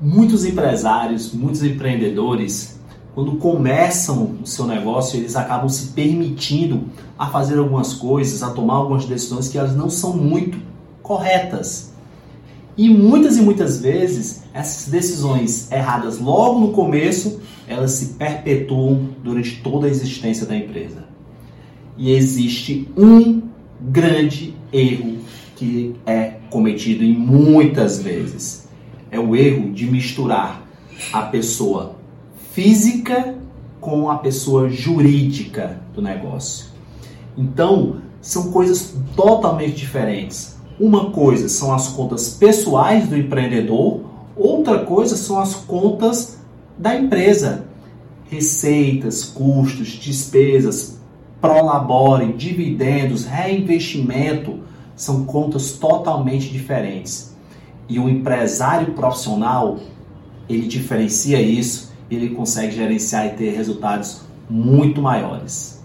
Muitos empresários, muitos empreendedores, quando começam o seu negócio, eles acabam se permitindo a fazer algumas coisas, a tomar algumas decisões que elas não são muito corretas. E muitas e muitas vezes essas decisões erradas logo no começo, elas se perpetuam durante toda a existência da empresa. E existe um grande erro que é cometido em muitas vezes. É o erro de misturar a pessoa física com a pessoa jurídica do negócio. Então, são coisas totalmente diferentes. Uma coisa são as contas pessoais do empreendedor, outra coisa são as contas da empresa. Receitas, custos, despesas, prolabore, dividendos, reinvestimento são contas totalmente diferentes. E o empresário profissional, ele diferencia isso, ele consegue gerenciar e ter resultados muito maiores.